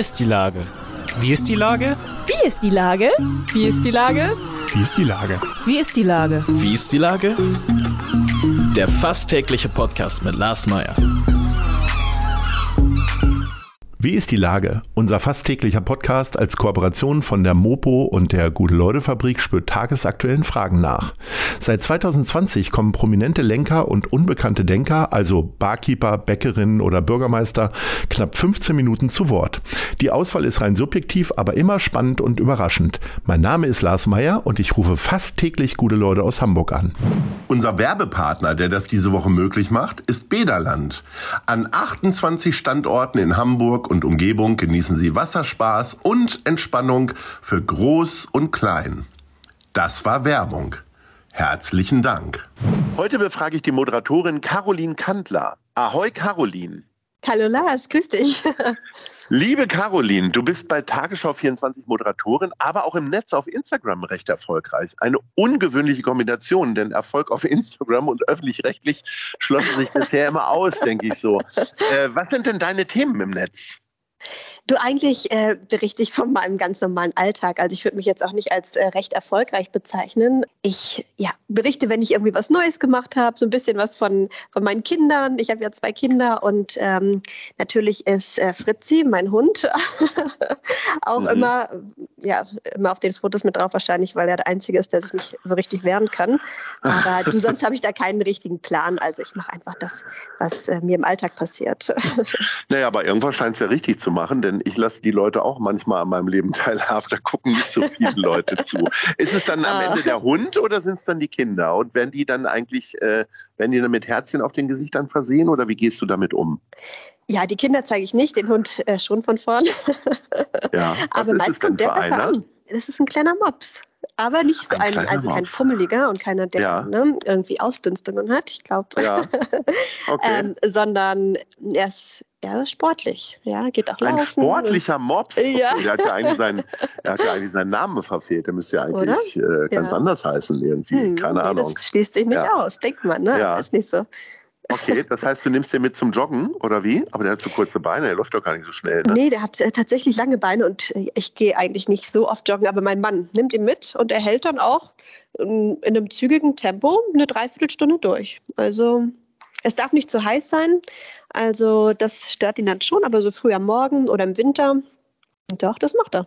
ist die Lage? Wie ist die Lage? Wie ist die Lage? Wie ist die Lage? Wie ist die Lage? Wie ist die Lage? Wie ist die Lage? Der fast tägliche Podcast mit Lars Meyer. Wie ist die Lage? Unser fast täglicher Podcast als Kooperation von der Mopo und der Gute-Leute-Fabrik spürt tagesaktuellen Fragen nach. Seit 2020 kommen prominente Lenker und unbekannte Denker, also Barkeeper, Bäckerinnen oder Bürgermeister, knapp 15 Minuten zu Wort. Die Auswahl ist rein subjektiv, aber immer spannend und überraschend. Mein Name ist Lars Meyer und ich rufe fast täglich gute Leute aus Hamburg an. Unser Werbepartner, der das diese Woche möglich macht, ist Bederland. An 28 Standorten in Hamburg und Umgebung genießen Sie Wasserspaß und Entspannung für Groß und Klein. Das war Werbung. Herzlichen Dank. Heute befrage ich die Moderatorin Caroline Kandler. Ahoi, Caroline. Hallo Lars, grüß dich. Liebe Caroline, du bist bei Tagesschau 24 Moderatorin, aber auch im Netz auf Instagram recht erfolgreich. Eine ungewöhnliche Kombination, denn Erfolg auf Instagram und öffentlich-rechtlich schlossen sich bisher immer aus, denke ich so. Äh, was sind denn deine Themen im Netz? Du, eigentlich äh, berichte ich von meinem ganz normalen Alltag. Also ich würde mich jetzt auch nicht als äh, recht erfolgreich bezeichnen. Ich ja, berichte, wenn ich irgendwie was Neues gemacht habe, so ein bisschen was von, von meinen Kindern. Ich habe ja zwei Kinder und ähm, natürlich ist äh, Fritzi, mein Hund, auch mhm. immer, ja, immer auf den Fotos mit drauf wahrscheinlich, weil er der Einzige ist, der sich nicht so richtig wehren kann. Aber du, sonst habe ich da keinen richtigen Plan. Also ich mache einfach das, was äh, mir im Alltag passiert. naja, aber irgendwas scheint es ja richtig zu machen, denn ich lasse die Leute auch manchmal an meinem Leben teilhaben. Da gucken nicht so viele Leute zu. Ist es dann am ah. Ende der Hund oder sind es dann die Kinder? Und werden die dann eigentlich, äh, werden die dann mit Herzchen auf den Gesichtern versehen oder wie gehst du damit um? Ja, die Kinder zeige ich nicht, den Hund äh, schon von vorn. Ja, aber meist kommt der besser an. Das ist ein kleiner Mops. Aber nicht so ein, ein also kein pummeliger und keiner, der ja. ne, irgendwie Ausdünstungen hat, ich glaube. Ja. Okay. ähm, sondern er ist ja, sportlich. Ja, geht auch laufen. Ein sportlicher Mops. Ja. der, hat ja eigentlich seinen, der hat ja eigentlich seinen Namen verfehlt. Der müsste ja eigentlich äh, ganz ja. anders heißen irgendwie. Hm, Keine nee, Ahnung. Das schließt sich nicht ja. aus, denkt man. Ne? Ist nicht so. Okay, das heißt, du nimmst den mit zum Joggen oder wie? Aber der hat so kurze Beine, der läuft doch gar nicht so schnell. Ne? Nee, der hat äh, tatsächlich lange Beine und äh, ich gehe eigentlich nicht so oft joggen, aber mein Mann nimmt ihn mit und er hält dann auch in, in einem zügigen Tempo eine Dreiviertelstunde durch. Also es darf nicht zu heiß sein, also das stört ihn dann schon, aber so früh am Morgen oder im Winter, doch, das macht er.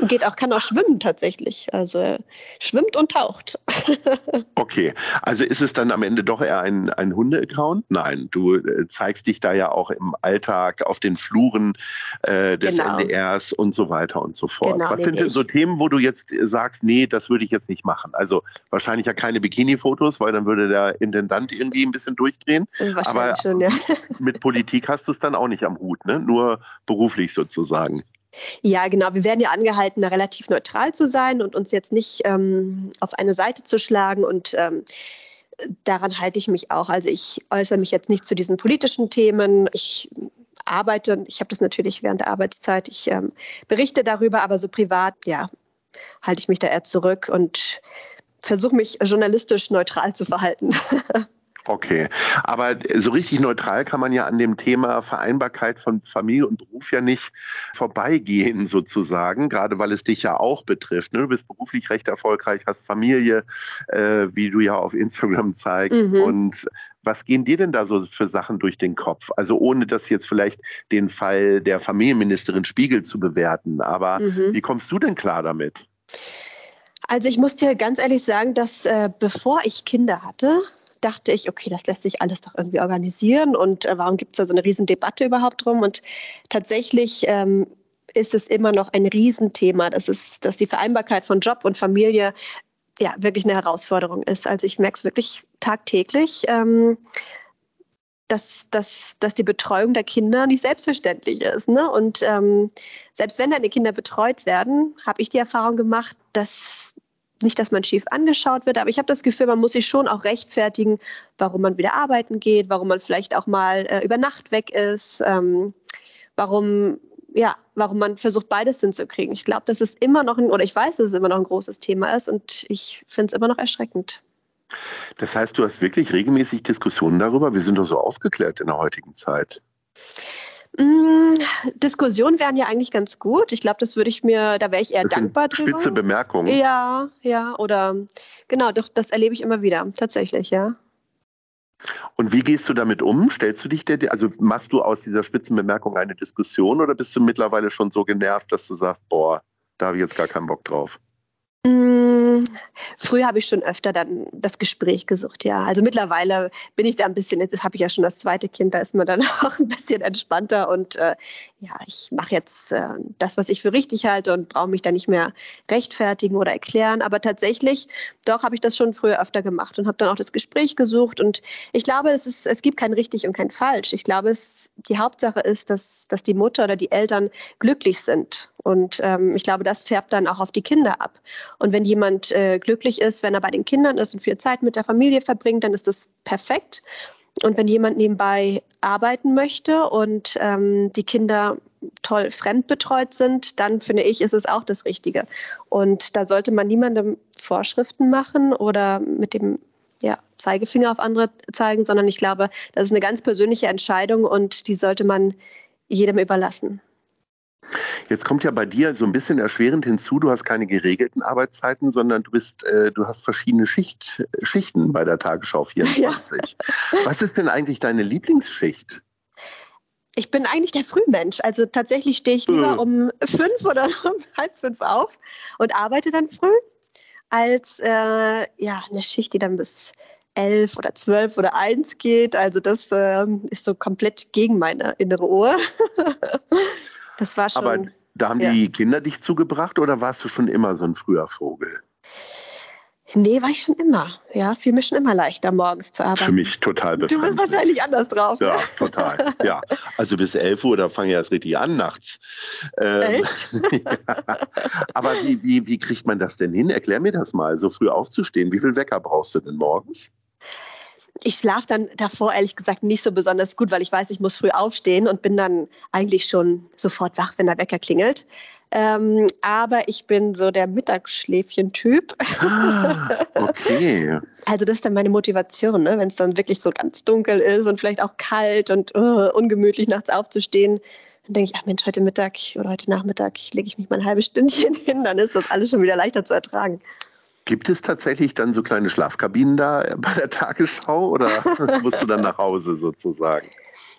Geht auch, kann auch schwimmen tatsächlich. Also er schwimmt und taucht. okay, also ist es dann am Ende doch eher ein, ein Hunde-Account? Nein, du äh, zeigst dich da ja auch im Alltag auf den Fluren äh, des genau. NDRs und so weiter und so fort. Genau, Was sind denn so Themen, wo du jetzt sagst, nee, das würde ich jetzt nicht machen? Also wahrscheinlich ja keine Bikini-Fotos, weil dann würde der Intendant irgendwie ein bisschen durchdrehen. Wahrscheinlich Aber schon, ja. mit Politik hast du es dann auch nicht am Hut, ne? nur beruflich sozusagen. Ja, genau. Wir werden ja angehalten, da relativ neutral zu sein und uns jetzt nicht ähm, auf eine Seite zu schlagen. Und ähm, daran halte ich mich auch. Also ich äußere mich jetzt nicht zu diesen politischen Themen. Ich arbeite, ich habe das natürlich während der Arbeitszeit, ich ähm, berichte darüber, aber so privat, ja, halte ich mich da eher zurück und versuche mich journalistisch neutral zu verhalten. Okay, aber so richtig neutral kann man ja an dem Thema Vereinbarkeit von Familie und Beruf ja nicht vorbeigehen, sozusagen, gerade weil es dich ja auch betrifft. Ne? Du bist beruflich recht erfolgreich, hast Familie, äh, wie du ja auf Instagram zeigst. Mhm. Und was gehen dir denn da so für Sachen durch den Kopf? Also ohne das jetzt vielleicht den Fall der Familienministerin Spiegel zu bewerten, aber mhm. wie kommst du denn klar damit? Also ich muss dir ganz ehrlich sagen, dass äh, bevor ich Kinder hatte, dachte ich, okay, das lässt sich alles doch irgendwie organisieren und äh, warum gibt es da so eine Riesendebatte überhaupt drum? Und tatsächlich ähm, ist es immer noch ein Riesenthema, dass, es, dass die Vereinbarkeit von Job und Familie ja wirklich eine Herausforderung ist. Also ich merke es wirklich tagtäglich. Ähm, dass, dass, dass die Betreuung der Kinder nicht selbstverständlich ist. Ne? Und ähm, selbst wenn deine Kinder betreut werden, habe ich die Erfahrung gemacht, dass nicht, dass man schief angeschaut wird, aber ich habe das Gefühl, man muss sich schon auch rechtfertigen, warum man wieder arbeiten geht, warum man vielleicht auch mal äh, über Nacht weg ist, ähm, warum ja, warum man versucht, beides hinzukriegen. Ich glaube, dass es immer noch ein, oder ich weiß, dass es immer noch ein großes Thema ist und ich finde es immer noch erschreckend. Das heißt, du hast wirklich regelmäßig Diskussionen darüber. Wir sind doch so aufgeklärt in der heutigen Zeit. Mm, Diskussionen wären ja eigentlich ganz gut. Ich glaube, das würde ich mir, da wäre ich eher Das dankbar drüber. Spitze Bemerkungen. Ja, ja, oder genau, doch, das erlebe ich immer wieder, tatsächlich, ja. Und wie gehst du damit um? Stellst du dich der, also machst du aus dieser Spitzenbemerkung eine Diskussion oder bist du mittlerweile schon so genervt, dass du sagst, boah, da habe ich jetzt gar keinen Bock drauf? Mm, Früher habe ich schon öfter dann das Gespräch gesucht, ja. Also mittlerweile bin ich da ein bisschen, jetzt habe ich ja schon das zweite Kind, da ist man dann auch ein bisschen entspannter und äh, ja, ich mache jetzt äh, das, was ich für richtig halte und brauche mich da nicht mehr rechtfertigen oder erklären. Aber tatsächlich, doch habe ich das schon früher öfter gemacht und habe dann auch das Gespräch gesucht und ich glaube, es, ist, es gibt kein richtig und kein falsch. Ich glaube, es, die Hauptsache ist, dass, dass die Mutter oder die Eltern glücklich sind und ähm, ich glaube, das färbt dann auch auf die Kinder ab. Und wenn jemand äh, glücklich ist, wenn er bei den Kindern ist und viel Zeit mit der Familie verbringt, dann ist das perfekt. Und wenn jemand nebenbei arbeiten möchte und ähm, die Kinder toll fremdbetreut sind, dann finde ich, ist es auch das Richtige. Und da sollte man niemandem Vorschriften machen oder mit dem ja, Zeigefinger auf andere zeigen, sondern ich glaube, das ist eine ganz persönliche Entscheidung und die sollte man jedem überlassen. Jetzt kommt ja bei dir so ein bisschen erschwerend hinzu, du hast keine geregelten Arbeitszeiten, sondern du bist, äh, du hast verschiedene Schicht, Schichten bei der Tagesschau 24. Ja. Was ist denn eigentlich deine Lieblingsschicht? Ich bin eigentlich der Frühmensch. Also tatsächlich stehe ich lieber um fünf oder um halb fünf auf und arbeite dann früh, als äh, ja, eine Schicht, die dann bis elf oder zwölf oder eins geht. Also das äh, ist so komplett gegen meine innere Uhr. Das war schon. Aber da haben ja. die Kinder dich zugebracht oder warst du schon immer so ein früher Vogel? Nee, war ich schon immer. Ja, fiel mir schon immer leichter, morgens zu arbeiten. Für mich total befremdlich. Du bist wahrscheinlich anders drauf. Ja, total. Ja, also bis 11 Uhr, da fange ich erst richtig an nachts. Ähm, Echt? ja. Aber wie, wie, wie kriegt man das denn hin? Erklär mir das mal, so früh aufzustehen. Wie viel Wecker brauchst du denn morgens? Ich schlafe dann davor ehrlich gesagt nicht so besonders gut, weil ich weiß, ich muss früh aufstehen und bin dann eigentlich schon sofort wach, wenn der Wecker klingelt. Ähm, aber ich bin so der Mittagsschläfchen-Typ. Ah, okay. also das ist dann meine Motivation, ne? wenn es dann wirklich so ganz dunkel ist und vielleicht auch kalt und uh, ungemütlich nachts aufzustehen. Dann denke ich, ach Mensch, heute Mittag oder heute Nachmittag lege ich mich mal ein halbes Stündchen hin, dann ist das alles schon wieder leichter zu ertragen. Gibt es tatsächlich dann so kleine Schlafkabinen da bei der Tagesschau oder musst du dann nach Hause sozusagen?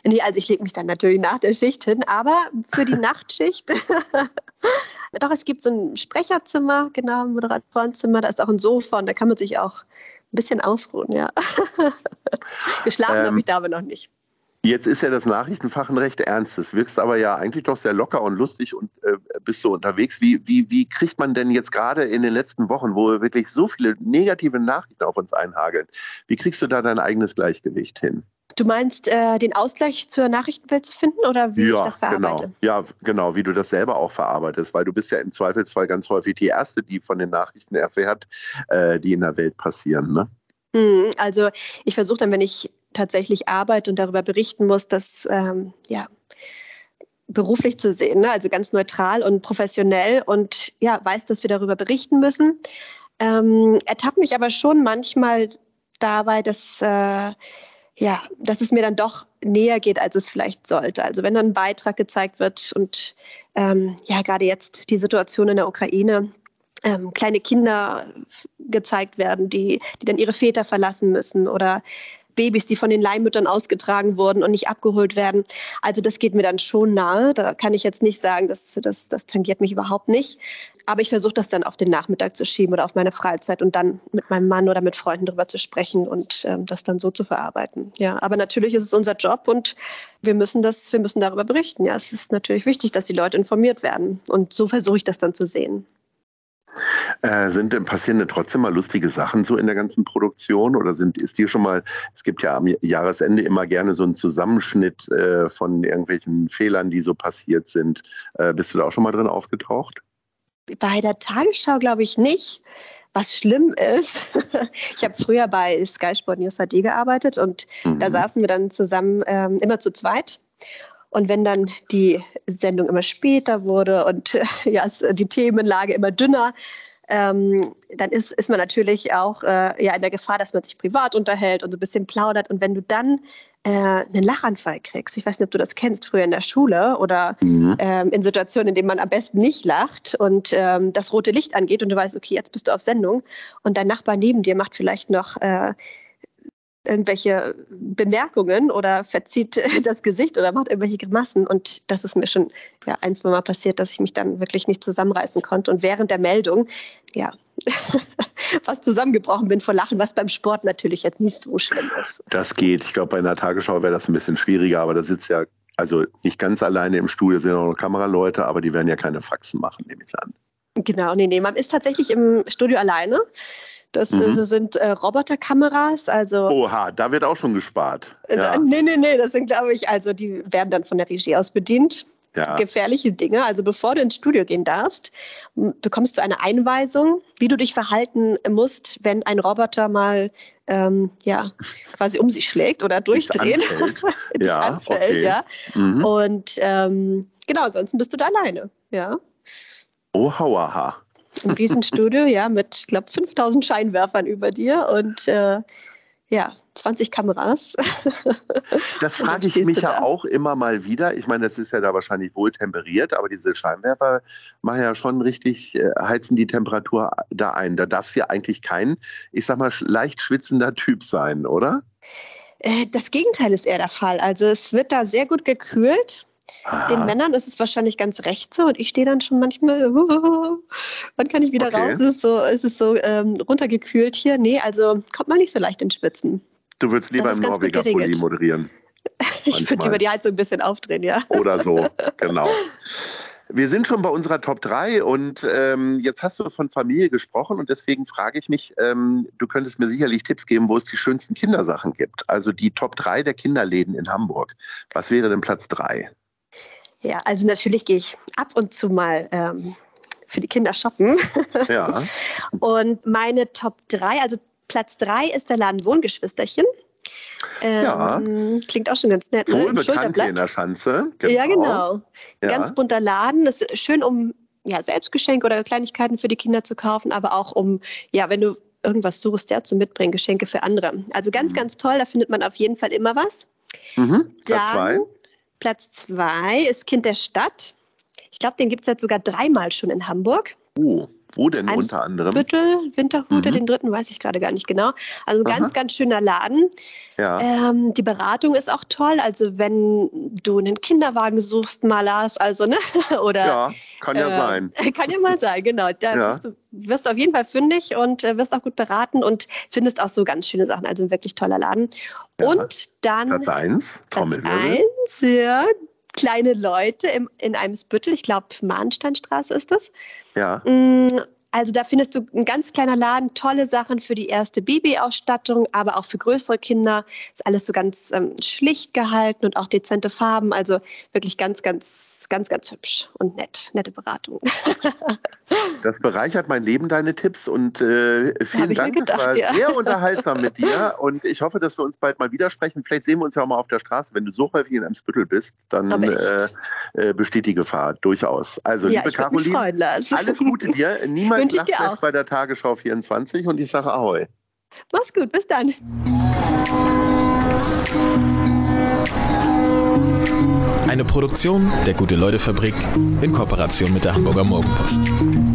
Nee, also ich lege mich dann natürlich nach der Schicht hin, aber für die Nachtschicht, doch, es gibt so ein Sprecherzimmer, genau, ein Moderatorenzimmer, da ist auch ein Sofa und da kann man sich auch ein bisschen ausruhen, ja. Geschlafen ähm, habe ich da aber noch nicht. Jetzt ist ja das Nachrichtenfach ein recht ernstes, wirkst aber ja eigentlich doch sehr locker und lustig und äh, bist so unterwegs. Wie, wie, wie kriegt man denn jetzt gerade in den letzten Wochen, wo wirklich so viele negative Nachrichten auf uns einhageln, wie kriegst du da dein eigenes Gleichgewicht hin? Du meinst, äh, den Ausgleich zur Nachrichtenwelt zu finden oder wie ja, ich das verarbeite? Genau. Ja, genau, wie du das selber auch verarbeitest, weil du bist ja im Zweifelsfall ganz häufig die Erste, die von den Nachrichten erfährt, äh, die in der Welt passieren. Ne? Hm, also ich versuche dann, wenn ich tatsächlich arbeite und darüber berichten muss, das ähm, ja, beruflich zu sehen, ne? also ganz neutral und professionell und ja, weiß, dass wir darüber berichten müssen. Ähm, ertappt mich aber schon manchmal dabei, dass, äh, ja, dass es mir dann doch näher geht, als es vielleicht sollte. Also wenn dann ein Beitrag gezeigt wird und ähm, ja, gerade jetzt die Situation in der Ukraine, ähm, kleine Kinder gezeigt werden, die, die dann ihre Väter verlassen müssen oder Babys, die von den Leihmüttern ausgetragen wurden und nicht abgeholt werden. Also das geht mir dann schon nahe. Da kann ich jetzt nicht sagen, das, das, das tangiert mich überhaupt nicht. Aber ich versuche das dann auf den Nachmittag zu schieben oder auf meine Freizeit und dann mit meinem Mann oder mit Freunden darüber zu sprechen und ähm, das dann so zu verarbeiten. Ja, aber natürlich ist es unser Job und wir müssen das, wir müssen darüber berichten. Ja, es ist natürlich wichtig, dass die Leute informiert werden. Und so versuche ich das dann zu sehen. Äh, sind denn passieren denn trotzdem mal lustige Sachen so in der ganzen Produktion oder sind ist dir schon mal es gibt ja am Jahresende immer gerne so einen Zusammenschnitt äh, von irgendwelchen Fehlern, die so passiert sind. Äh, bist du da auch schon mal drin aufgetaucht? Bei der Tagesschau glaube ich nicht. Was schlimm ist, ich habe früher bei Sky Sport News AD gearbeitet und mhm. da saßen wir dann zusammen ähm, immer zu zweit. Und wenn dann die Sendung immer später wurde und ja, die Themenlage immer dünner, ähm, dann ist, ist man natürlich auch äh, ja in der Gefahr, dass man sich privat unterhält und so ein bisschen plaudert. Und wenn du dann äh, einen Lachanfall kriegst, ich weiß nicht, ob du das kennst, früher in der Schule oder mhm. ähm, in Situationen, in denen man am besten nicht lacht und ähm, das rote Licht angeht und du weißt, okay, jetzt bist du auf Sendung und dein Nachbar neben dir macht vielleicht noch äh, irgendwelche Bemerkungen oder verzieht das Gesicht oder macht irgendwelche Grimassen. Und das ist mir schon ja, ein, zwei Mal passiert, dass ich mich dann wirklich nicht zusammenreißen konnte. Und während der Meldung, ja, fast zusammengebrochen bin vor Lachen, was beim Sport natürlich jetzt nicht so schlimm ist. Das geht. Ich glaube, bei einer Tagesschau wäre das ein bisschen schwieriger, aber da sitzt ja, also nicht ganz alleine im Studio, sind auch noch Kameraleute, aber die werden ja keine Faxen machen, nehme ich an. Genau, nee, nee, man ist tatsächlich im Studio alleine. Das mhm. sind äh, Roboterkameras, also. Oha, da wird auch schon gespart. Äh, ja. Nee, nee, nee, das sind, glaube ich, also die werden dann von der Regie aus bedient. Ja. Gefährliche Dinge. Also bevor du ins Studio gehen darfst, bekommst du eine Einweisung, wie du dich verhalten musst, wenn ein Roboter mal ähm, ja, quasi um sich schlägt oder durchdreht. Dich anfällt. dich ja, anfällt, okay. ja. Mhm. Und ähm, genau, ansonsten bist du da alleine. Ja. Oh, hauaha im Riesenstudio, ja, mit, ich glaube, 5000 Scheinwerfern über dir und äh, ja, 20 Kameras. Das frage ich mich ja auch immer mal wieder. Ich meine, das ist ja da wahrscheinlich wohl temperiert, aber diese Scheinwerfer machen ja schon richtig, äh, heizen die Temperatur da ein. Da darf es ja eigentlich kein, ich sag mal, leicht schwitzender Typ sein, oder? Äh, das Gegenteil ist eher der Fall. Also es wird da sehr gut gekühlt. Aha. Den Männern ist es wahrscheinlich ganz recht so und ich stehe dann schon manchmal, wann kann ich wieder okay. raus? Es ist so, es ist so ähm, runtergekühlt hier. Nee, also kommt man nicht so leicht ins Schwitzen. Du würdest lieber im Norweger Pulli moderieren. ich würde lieber die Heizung ein bisschen aufdrehen, ja. Oder so, genau. Wir sind schon bei unserer Top 3 und ähm, jetzt hast du von Familie gesprochen und deswegen frage ich mich, ähm, du könntest mir sicherlich Tipps geben, wo es die schönsten Kindersachen gibt. Also die Top 3 der Kinderläden in Hamburg. Was wäre denn Platz 3? Ja, also natürlich gehe ich ab und zu mal ähm, für die Kinder shoppen. Ja. und meine Top 3, also Platz 3 ist der Laden Wohngeschwisterchen. Ähm, ja. Klingt auch schon ganz nett. Ne? Wohl bekannt in der Schanze. Genau. Ja, genau. Ja. Ganz bunter Laden. Das ist schön, um ja, Selbstgeschenke oder Kleinigkeiten für die Kinder zu kaufen, aber auch um, ja, wenn du irgendwas suchst, ja, zu mitbringen, Geschenke für andere. Also ganz, mhm. ganz toll. Da findet man auf jeden Fall immer was. Mhm. Platz zwei. Platz zwei ist Kind der Stadt. Ich glaube, den gibt es jetzt sogar dreimal schon in Hamburg. Oh, wo denn Eins unter anderem? Büttel, Winterhude, mhm. den dritten weiß ich gerade gar nicht genau. Also ganz, ganz schöner Laden. Ja. Ähm, die Beratung ist auch toll. Also wenn du einen Kinderwagen suchst, mal Lars, also ne? Oder ja, kann ja äh, sein. Kann ja mal sein, genau. Da ja. wirst du wirst auf jeden Fall fündig und äh, wirst auch gut beraten und findest auch so ganz schöne Sachen. Also ein wirklich toller Laden. Ja. Und dann Platz 1, Platz 1, ja, kleine Leute im, in Eimsbüttel, ich glaube Mahnsteinstraße ist das. Ja. Mm, also da findest du ein ganz kleiner Laden, tolle Sachen für die erste Babyausstattung, aber auch für größere Kinder. Ist alles so ganz ähm, schlicht gehalten und auch dezente Farben. Also wirklich ganz, ganz, ganz, ganz hübsch und nett. Nette Beratung. Das bereichert mein Leben, deine Tipps. Und äh, vielen Dank. Gedacht, das war ja. sehr unterhaltsam mit dir. Und ich hoffe, dass wir uns bald mal widersprechen. Vielleicht sehen wir uns ja auch mal auf der Straße. Wenn du so häufig in einem Spüttel bist, dann äh, äh, besteht die Gefahr durchaus. Also, ja, liebe Caroline, alles Gute dir. Niemals nachts bei der Tagesschau 24 und ich sage Ahoi. Mach's gut, bis dann. Eine Produktion der Gute-Leute-Fabrik in Kooperation mit der Hamburger Morgenpost.